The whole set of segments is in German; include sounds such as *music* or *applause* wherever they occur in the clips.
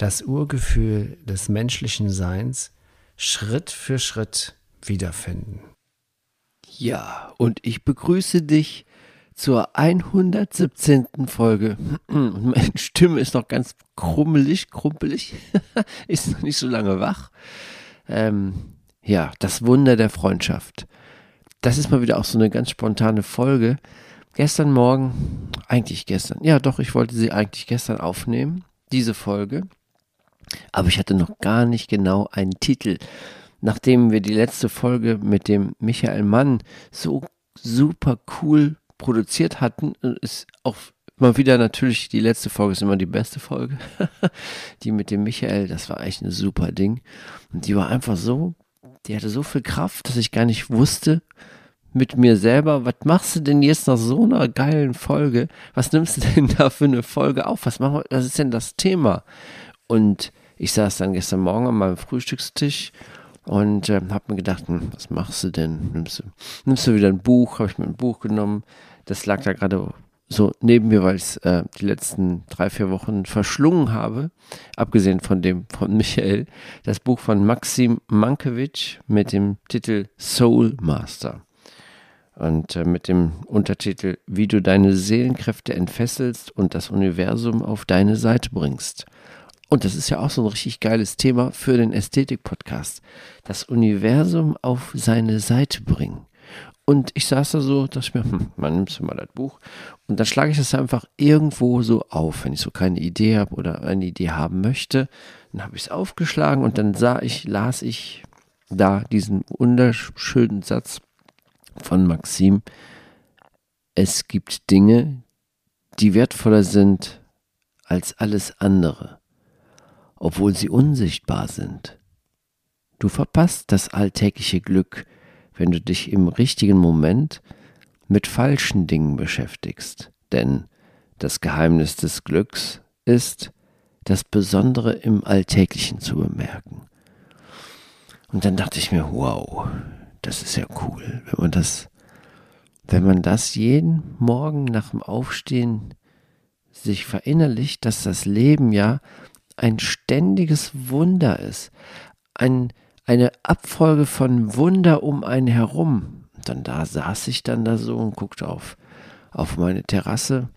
das Urgefühl des menschlichen Seins Schritt für Schritt wiederfinden. Ja, und ich begrüße dich zur 117. Folge. Meine Stimme ist noch ganz krummelig, krumpelig, *laughs* ist noch nicht so lange wach. Ähm, ja, das Wunder der Freundschaft. Das ist mal wieder auch so eine ganz spontane Folge. Gestern Morgen, eigentlich gestern, ja doch, ich wollte sie eigentlich gestern aufnehmen, diese Folge. Aber ich hatte noch gar nicht genau einen Titel. Nachdem wir die letzte Folge mit dem Michael Mann so super cool produziert hatten, ist auch mal wieder natürlich, die letzte Folge ist immer die beste Folge. *laughs* die mit dem Michael, das war eigentlich ein super Ding. Und die war einfach so, die hatte so viel Kraft, dass ich gar nicht wusste, mit mir selber, was machst du denn jetzt nach so einer geilen Folge? Was nimmst du denn da für eine Folge auf? Was machen wir, was ist denn das Thema? Und ich saß dann gestern Morgen an meinem Frühstückstisch und äh, habe mir gedacht, hm, was machst du denn? Nimmst du, nimmst du wieder ein Buch? Habe ich mir ein Buch genommen. Das lag da gerade so neben mir, weil ich es äh, die letzten drei, vier Wochen verschlungen habe. Abgesehen von dem von Michael. Das Buch von Maxim Mankiewicz mit dem Titel Soul Master und äh, mit dem Untertitel Wie du deine Seelenkräfte entfesselst und das Universum auf deine Seite bringst. Und das ist ja auch so ein richtig geiles Thema für den Ästhetik-Podcast. Das Universum auf seine Seite bringen. Und ich saß da so, dachte ich mir, hm, man nimmt mal das Buch und dann schlage ich das einfach irgendwo so auf, wenn ich so keine Idee habe oder eine Idee haben möchte. Dann habe ich es aufgeschlagen und dann sah ich, las ich da diesen wunderschönen Satz von Maxim, es gibt Dinge, die wertvoller sind als alles andere, obwohl sie unsichtbar sind. Du verpasst das alltägliche Glück, wenn du dich im richtigen Moment mit falschen Dingen beschäftigst, denn das Geheimnis des Glücks ist, das Besondere im Alltäglichen zu bemerken. Und dann dachte ich mir, wow, das ist ja cool, wenn man das, wenn man das jeden Morgen nach dem Aufstehen sich verinnerlicht, dass das Leben ja ein ständiges Wunder ist, ein, eine Abfolge von Wunder um einen herum. Dann da saß ich dann da so und guckte auf, auf meine Terrasse,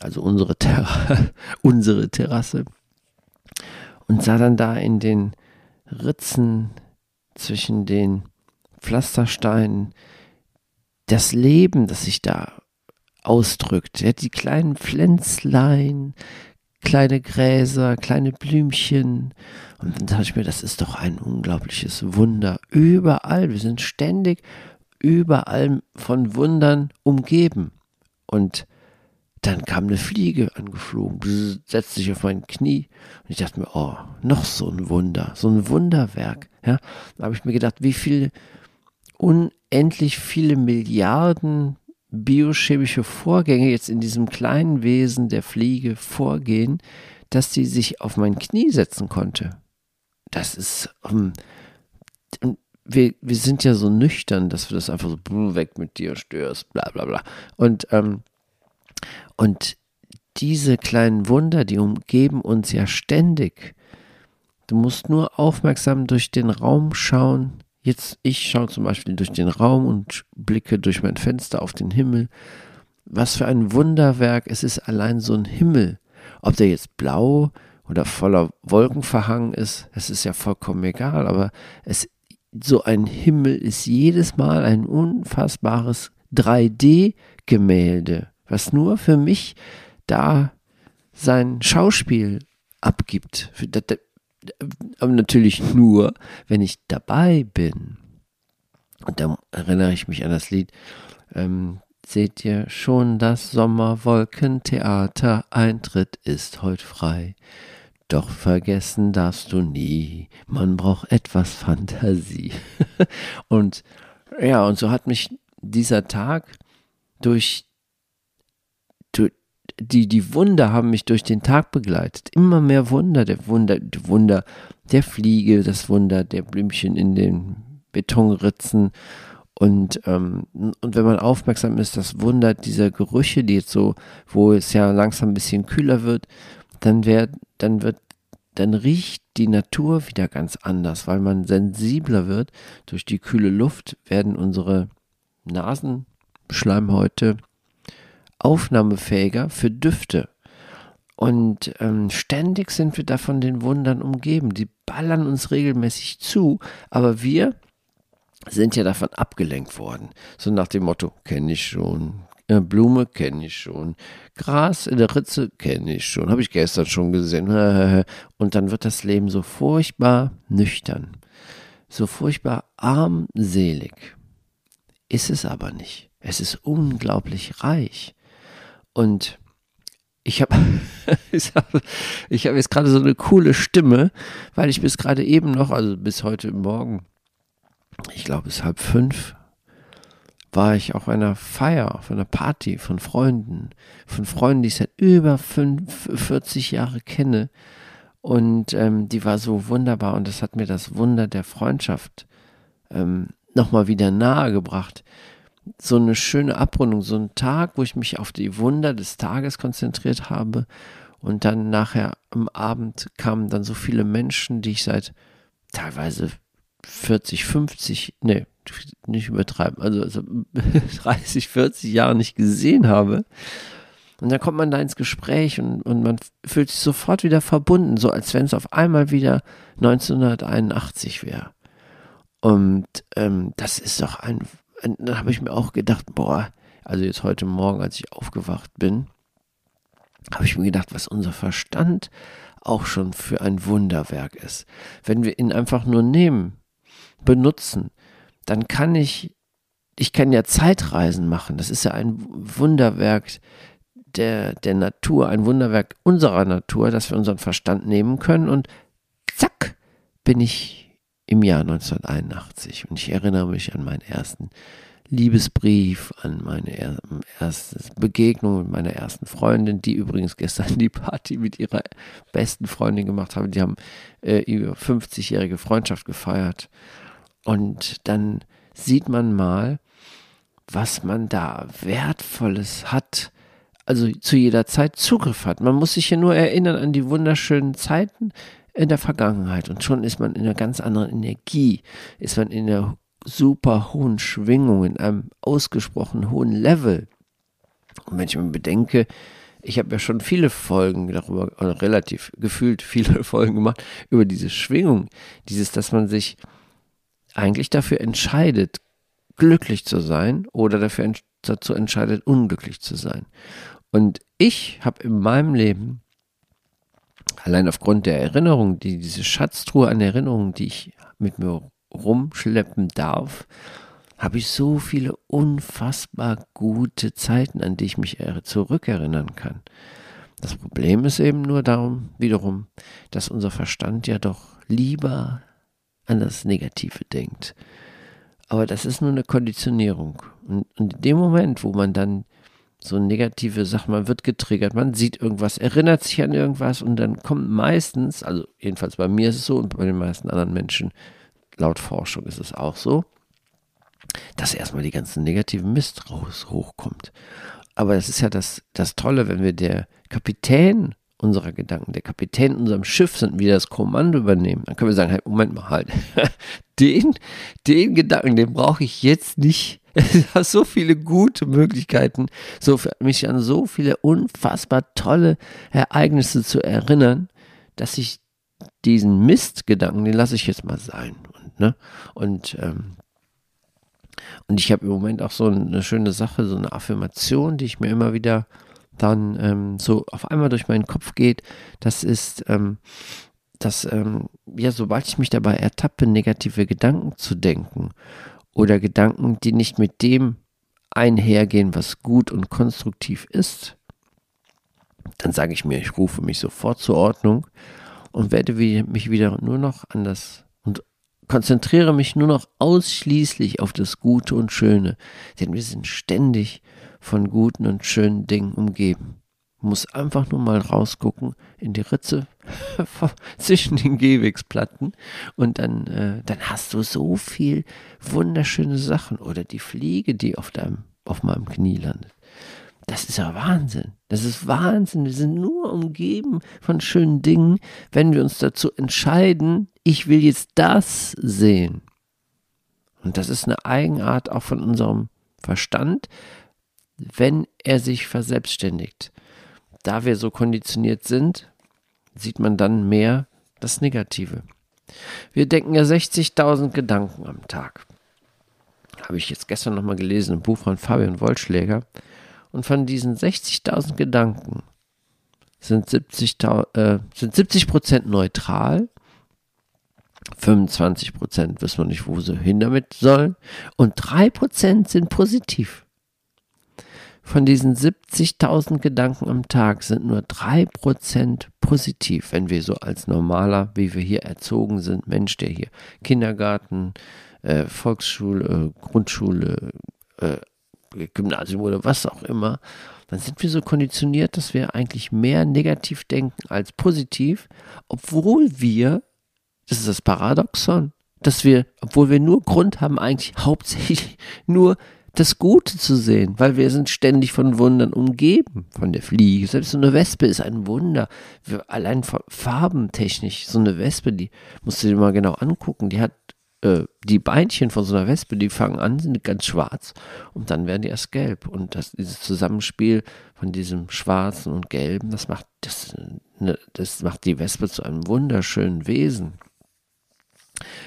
also unsere, Terra *laughs* unsere Terrasse, und sah dann da in den Ritzen zwischen den Pflastersteinen das Leben, das sich da ausdrückt. Ja, die kleinen Pflänzlein, kleine Gräser, kleine Blümchen. Und dann dachte ich mir, das ist doch ein unglaubliches Wunder. Überall, wir sind ständig überall von Wundern umgeben. Und dann kam eine Fliege angeflogen, setzte sich auf mein Knie und ich dachte mir, oh, noch so ein Wunder, so ein Wunderwerk. Ja, da habe ich mir gedacht, wie viele unendlich viele Milliarden biochemische Vorgänge jetzt in diesem kleinen Wesen der Fliege vorgehen, dass sie sich auf mein Knie setzen konnte. Das ist, um, ähm, wir, wir sind ja so nüchtern, dass wir das einfach so weg mit dir störst, bla bla bla. Und, ähm, und diese kleinen Wunder, die umgeben uns ja ständig. Du musst nur aufmerksam durch den Raum schauen, Jetzt, ich schaue zum Beispiel durch den Raum und blicke durch mein Fenster auf den Himmel. Was für ein Wunderwerk, es ist allein so ein Himmel. Ob der jetzt blau oder voller Wolken verhangen ist, es ist ja vollkommen egal, aber es, so ein Himmel ist jedes Mal ein unfassbares 3D-Gemälde, was nur für mich da sein Schauspiel abgibt aber natürlich nur, wenn ich dabei bin. Und da erinnere ich mich an das Lied. Ähm, seht ihr schon, das Sommerwolkentheater Eintritt ist heute frei. Doch vergessen darfst du nie, man braucht etwas Fantasie. *laughs* und ja, und so hat mich dieser Tag durch, durch die, die Wunder haben mich durch den Tag begleitet. Immer mehr Wunder, der Wunder, der Wunder der Fliege, das Wunder der Blümchen in den Betonritzen. Und, ähm, und wenn man aufmerksam ist, das Wunder dieser Gerüche, die jetzt so, wo es ja langsam ein bisschen kühler wird, dann, wär, dann wird, dann riecht die Natur wieder ganz anders, weil man sensibler wird. Durch die kühle Luft werden unsere Nasenschleimhäute aufnahmefähiger für Düfte. Und ähm, ständig sind wir davon den Wundern umgeben. Die ballern uns regelmäßig zu, aber wir sind ja davon abgelenkt worden. So nach dem Motto, kenne ich schon, äh, Blume kenne ich schon, Gras in der Ritze kenne ich schon, habe ich gestern schon gesehen. *laughs* Und dann wird das Leben so furchtbar nüchtern, so furchtbar armselig. Ist es aber nicht. Es ist unglaublich reich. Und ich habe *laughs* ich hab, ich hab jetzt gerade so eine coole Stimme, weil ich bis gerade eben noch, also bis heute Morgen, ich glaube bis halb fünf, war ich auf einer Feier, auf einer Party von Freunden, von Freunden, die ich seit über 40 Jahren kenne. Und ähm, die war so wunderbar und das hat mir das Wunder der Freundschaft ähm, nochmal wieder nahegebracht so eine schöne Abrundung, so ein Tag, wo ich mich auf die Wunder des Tages konzentriert habe. Und dann nachher am Abend kamen dann so viele Menschen, die ich seit teilweise 40, 50, nee, nicht übertreiben, also, also *laughs* 30, 40 Jahre nicht gesehen habe. Und dann kommt man da ins Gespräch und, und man fühlt sich sofort wieder verbunden, so als wenn es auf einmal wieder 1981 wäre. Und ähm, das ist doch ein und dann habe ich mir auch gedacht, boah, also jetzt heute Morgen, als ich aufgewacht bin, habe ich mir gedacht, was unser Verstand auch schon für ein Wunderwerk ist. Wenn wir ihn einfach nur nehmen, benutzen, dann kann ich, ich kann ja Zeitreisen machen. Das ist ja ein Wunderwerk der, der Natur, ein Wunderwerk unserer Natur, dass wir unseren Verstand nehmen können und zack, bin ich im Jahr 1981 und ich erinnere mich an meinen ersten Liebesbrief, an meine erste Begegnung mit meiner ersten Freundin, die übrigens gestern die Party mit ihrer besten Freundin gemacht haben. Die haben äh, ihre 50-jährige Freundschaft gefeiert. Und dann sieht man mal, was man da Wertvolles hat, also zu jeder Zeit Zugriff hat. Man muss sich ja nur erinnern an die wunderschönen Zeiten, in der Vergangenheit und schon ist man in einer ganz anderen Energie, ist man in einer super hohen Schwingung, in einem ausgesprochen hohen Level. Und wenn ich mir bedenke, ich habe ja schon viele Folgen darüber, oder relativ gefühlt viele *laughs* Folgen gemacht, über diese Schwingung, dieses, dass man sich eigentlich dafür entscheidet, glücklich zu sein oder dafür dazu entscheidet, unglücklich zu sein. Und ich habe in meinem Leben allein aufgrund der Erinnerung, die, diese Schatztruhe an Erinnerungen, die ich mit mir rumschleppen darf, habe ich so viele unfassbar gute Zeiten, an die ich mich zurückerinnern kann. Das Problem ist eben nur darum, wiederum, dass unser Verstand ja doch lieber an das Negative denkt. Aber das ist nur eine Konditionierung. Und, in dem Moment, wo man dann so negative Sachen, man wird getriggert, man sieht irgendwas, erinnert sich an irgendwas und dann kommt meistens, also jedenfalls bei mir ist es so und bei den meisten anderen Menschen, laut Forschung ist es auch so, dass erstmal die ganzen negativen Mist raus hochkommt. Aber das ist ja das, das Tolle, wenn wir der Kapitän unserer Gedanken, der Kapitän unserem Schiff sind, wir das Kommando übernehmen, dann können wir sagen, hey, Moment mal, halt, *laughs* den, den Gedanken, den brauche ich jetzt nicht *laughs* es hat so viele gute Möglichkeiten, so mich an so viele unfassbar tolle Ereignisse zu erinnern, dass ich diesen Mistgedanken, den lasse ich jetzt mal sein. Und, ne? und, ähm, und ich habe im Moment auch so eine schöne Sache, so eine Affirmation, die ich mir immer wieder dann ähm, so auf einmal durch meinen Kopf geht. Das ist, ähm, dass, ähm, ja, sobald ich mich dabei ertappe, negative Gedanken zu denken oder Gedanken, die nicht mit dem einhergehen, was gut und konstruktiv ist, dann sage ich mir, ich rufe mich sofort zur Ordnung und werde mich wieder nur noch an das und konzentriere mich nur noch ausschließlich auf das Gute und Schöne, denn wir sind ständig von guten und schönen Dingen umgeben. Muss einfach nur mal rausgucken in die Ritze *laughs* zwischen den Gehwegsplatten und dann, äh, dann hast du so viel wunderschöne Sachen oder die Fliege, die auf deinem, auf meinem Knie landet. Das ist ja Wahnsinn. Das ist Wahnsinn. Wir sind nur umgeben von schönen Dingen, wenn wir uns dazu entscheiden, ich will jetzt das sehen. Und das ist eine Eigenart auch von unserem Verstand, wenn er sich verselbstständigt. Da wir so konditioniert sind, sieht man dann mehr das Negative. Wir denken ja 60.000 Gedanken am Tag. Habe ich jetzt gestern nochmal gelesen im Buch von Fabian Wollschläger. Und von diesen 60.000 Gedanken sind 70, äh, sind 70 Prozent neutral, 25 Prozent wissen wir nicht, wo sie hin damit sollen und 3 Prozent sind positiv. Von diesen 70.000 Gedanken am Tag sind nur 3 Prozent positiv, wenn wir so als normaler, wie wir hier erzogen sind, Mensch, der hier Kindergarten, äh, Volksschule, Grundschule, äh, Gymnasium oder was auch immer, dann sind wir so konditioniert, dass wir eigentlich mehr negativ denken als positiv, obwohl wir, das ist das Paradoxon, dass wir, obwohl wir nur Grund haben, eigentlich hauptsächlich nur das Gute zu sehen, weil wir sind ständig von Wundern umgeben, von der Fliege. Selbst so eine Wespe ist ein Wunder. Wir, allein farbentechnisch, so eine Wespe, die musst du dir mal genau angucken, die hat äh, die Beinchen von so einer Wespe, die fangen an, sind ganz schwarz und dann werden die erst gelb. Und das, dieses Zusammenspiel von diesem Schwarzen und Gelben, das macht, das, ne, das macht die Wespe zu einem wunderschönen Wesen.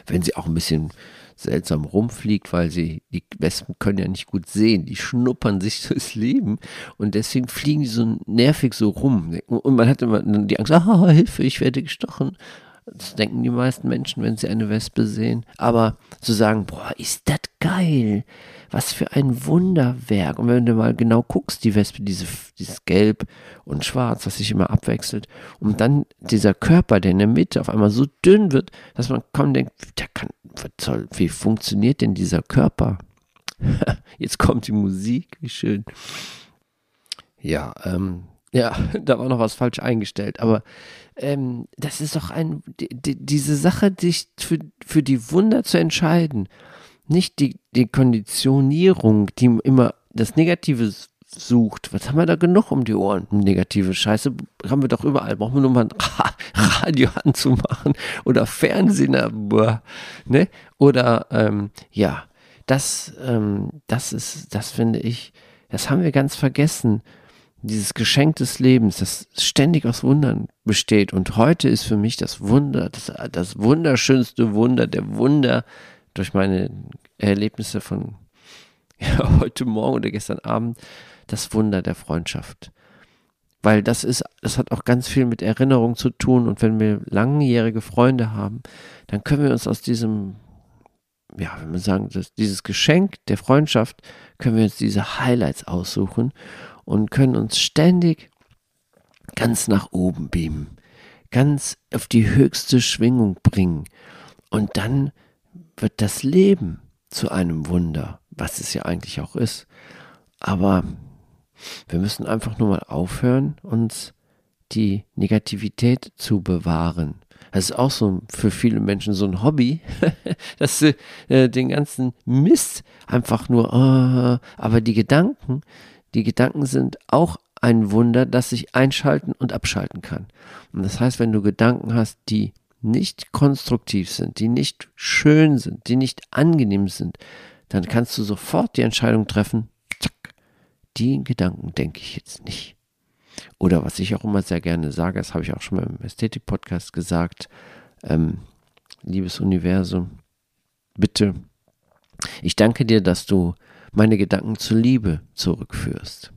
Wenn sie auch ein bisschen seltsam rumfliegt, weil sie, die Wespen können ja nicht gut sehen, die schnuppern sich *laughs* durchs Leben und deswegen fliegen die so nervig so rum. Und man hat immer die Angst, ah, Hilfe, ich werde gestochen. Das denken die meisten Menschen, wenn sie eine Wespe sehen. Aber zu sagen, boah, ist das geil. Was für ein Wunderwerk. Und wenn du mal genau guckst, die Wespe, diese, dieses Gelb und Schwarz, was sich immer abwechselt. Und dann dieser Körper, der in der Mitte auf einmal so dünn wird, dass man kaum denkt, der kann, soll, wie funktioniert denn dieser Körper? *laughs* Jetzt kommt die Musik, wie schön. Ja, ähm, ja, *laughs* da war noch was falsch eingestellt. Aber ähm, das ist doch ein, die, die, diese Sache, sich für, für die Wunder zu entscheiden. Nicht die, die Konditionierung, die immer das Negative sucht. Was haben wir da genug um die Ohren? Negative Scheiße haben wir doch überall. Brauchen wir nur mal ein *laughs* Radio anzumachen oder Fernsehen, ne? Oder ähm, ja, das, ähm, das ist, das finde ich, das haben wir ganz vergessen dieses Geschenk des Lebens, das ständig aus Wundern besteht. Und heute ist für mich das Wunder, das, das wunderschönste Wunder, der Wunder durch meine Erlebnisse von *laughs* ja, heute Morgen oder gestern Abend, das Wunder der Freundschaft. Weil das ist, das hat auch ganz viel mit Erinnerung zu tun. Und wenn wir langjährige Freunde haben, dann können wir uns aus diesem, ja, wenn wir sagen, das, dieses Geschenk der Freundschaft, können wir uns diese Highlights aussuchen und können uns ständig ganz nach oben beamen, ganz auf die höchste Schwingung bringen. Und dann wird das Leben zu einem Wunder, was es ja eigentlich auch ist. Aber wir müssen einfach nur mal aufhören, uns die Negativität zu bewahren. Das ist auch so für viele Menschen so ein Hobby, *laughs* dass sie äh, den ganzen Mist einfach nur, äh, aber die Gedanken, die Gedanken sind auch ein Wunder, das sich einschalten und abschalten kann. Und das heißt, wenn du Gedanken hast, die nicht konstruktiv sind, die nicht schön sind, die nicht angenehm sind, dann kannst du sofort die Entscheidung treffen, zack, die Gedanken denke ich jetzt nicht. Oder was ich auch immer sehr gerne sage, das habe ich auch schon mal im Ästhetik-Podcast gesagt, ähm, liebes Universum, bitte, ich danke dir, dass du meine Gedanken zur Liebe zurückführst.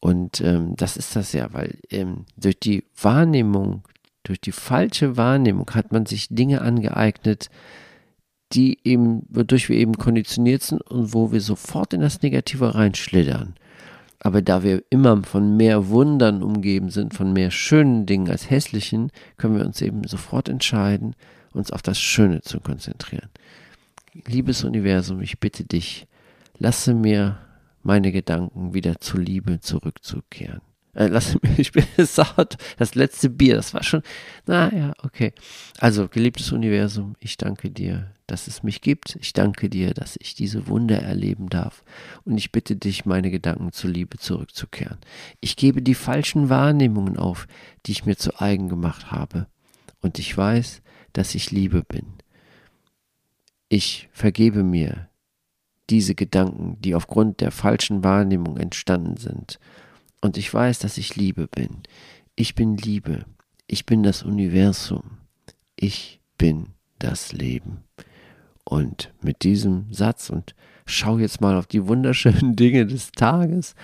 Und ähm, das ist das ja, weil ähm, durch die Wahrnehmung, durch die falsche Wahrnehmung hat man sich Dinge angeeignet, die eben, wodurch wir eben konditioniert sind und wo wir sofort in das Negative reinschlittern. Aber da wir immer von mehr Wundern umgeben sind, von mehr schönen Dingen als hässlichen, können wir uns eben sofort entscheiden, uns auf das Schöne zu konzentrieren. Liebes Universum, ich bitte dich, lasse mir meine Gedanken wieder zur Liebe zurückzukehren. Äh, lass mich, *laughs* ich bin satt. Das letzte Bier, das war schon, naja, okay. Also, geliebtes Universum, ich danke dir, dass es mich gibt. Ich danke dir, dass ich diese Wunder erleben darf. Und ich bitte dich, meine Gedanken zur Liebe zurückzukehren. Ich gebe die falschen Wahrnehmungen auf, die ich mir zu eigen gemacht habe. Und ich weiß, dass ich Liebe bin. Ich vergebe mir diese Gedanken, die aufgrund der falschen Wahrnehmung entstanden sind. Und ich weiß, dass ich Liebe bin. Ich bin Liebe. Ich bin das Universum. Ich bin das Leben. Und mit diesem Satz und schau jetzt mal auf die wunderschönen *laughs* Dinge des Tages.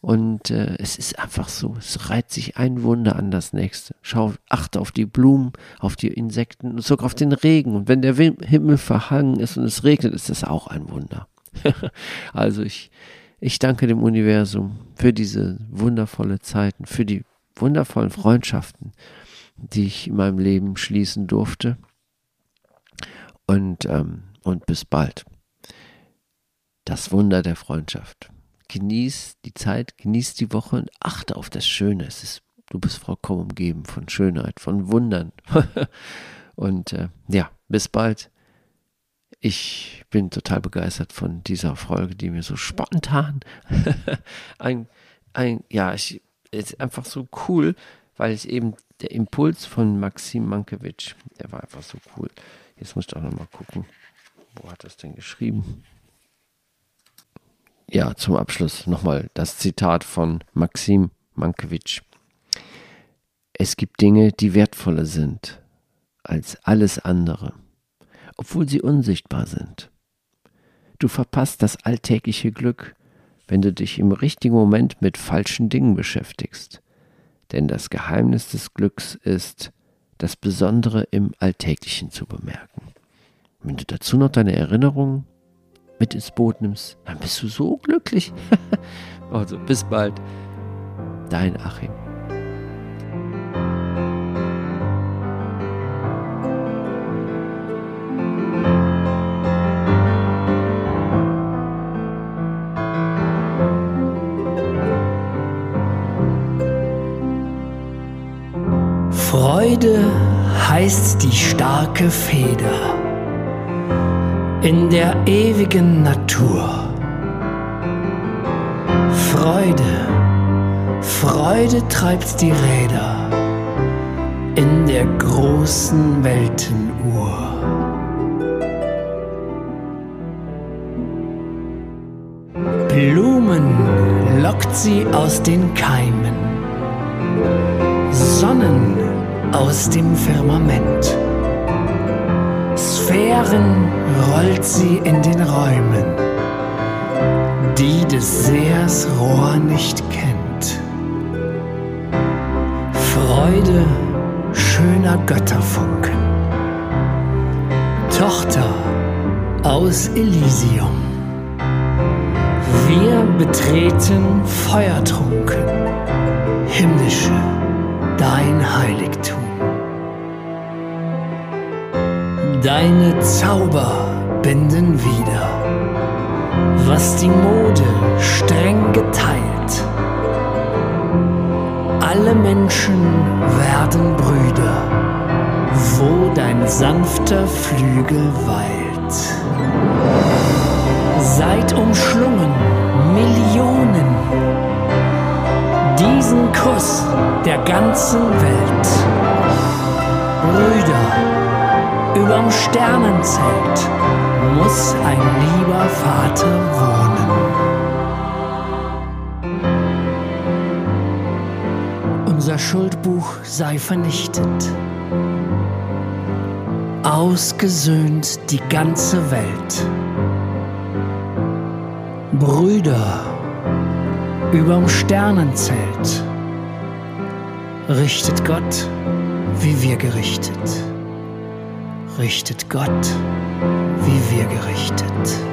Und äh, es ist einfach so, es reiht sich ein Wunder an das nächste. Schau, achte auf die Blumen, auf die Insekten und sogar auf den Regen. Und wenn der Himmel verhangen ist und es regnet, ist das auch ein Wunder. *laughs* also ich, ich danke dem Universum für diese wundervolle Zeiten, für die wundervollen Freundschaften, die ich in meinem Leben schließen durfte. Und, ähm, und bis bald. Das Wunder der Freundschaft. Genieß die Zeit, genieß die Woche und achte auf das Schöne. Es ist, du bist vollkommen umgeben von Schönheit, von Wundern. *laughs* und äh, ja, bis bald. Ich bin total begeistert von dieser Folge, die mir so spontan *laughs* ein, ein, ja, ich, ist einfach so cool, weil ich eben der Impuls von Maxim Mankiewicz, der war einfach so cool. Jetzt muss ich auch nochmal gucken, wo hat das denn geschrieben? Ja, zum Abschluss nochmal das Zitat von Maxim Mankiewicz. Es gibt Dinge, die wertvoller sind als alles andere obwohl sie unsichtbar sind. Du verpasst das alltägliche Glück, wenn du dich im richtigen Moment mit falschen Dingen beschäftigst. Denn das Geheimnis des Glücks ist, das Besondere im Alltäglichen zu bemerken. Wenn du dazu noch deine Erinnerungen mit ins Boot nimmst, dann bist du so glücklich. *laughs* also bis bald, dein Achim. Heißt die starke Feder in der ewigen Natur. Freude, Freude treibt die Räder in der großen Weltenuhr. Blumen lockt sie aus den Keimen. Sonnen aus dem Firmament. Sphären rollt sie in den Räumen, die des Sehers Rohr nicht kennt. Freude schöner Götterfunken. Tochter aus Elysium. Wir betreten feuertrunken, himmlische, dein Heiligtum. Deine Zauber binden wieder, was die Mode streng geteilt. Alle Menschen werden Brüder, wo dein sanfter Flügel weilt. Seid umschlungen Millionen, diesen Kuss der ganzen Welt. Brüder, Überm Sternenzelt muss ein lieber Vater wohnen. Unser Schuldbuch sei vernichtet. Ausgesöhnt die ganze Welt. Brüder überm Sternenzelt richtet Gott, wie wir gerichtet richtet Gott, wie wir gerichtet.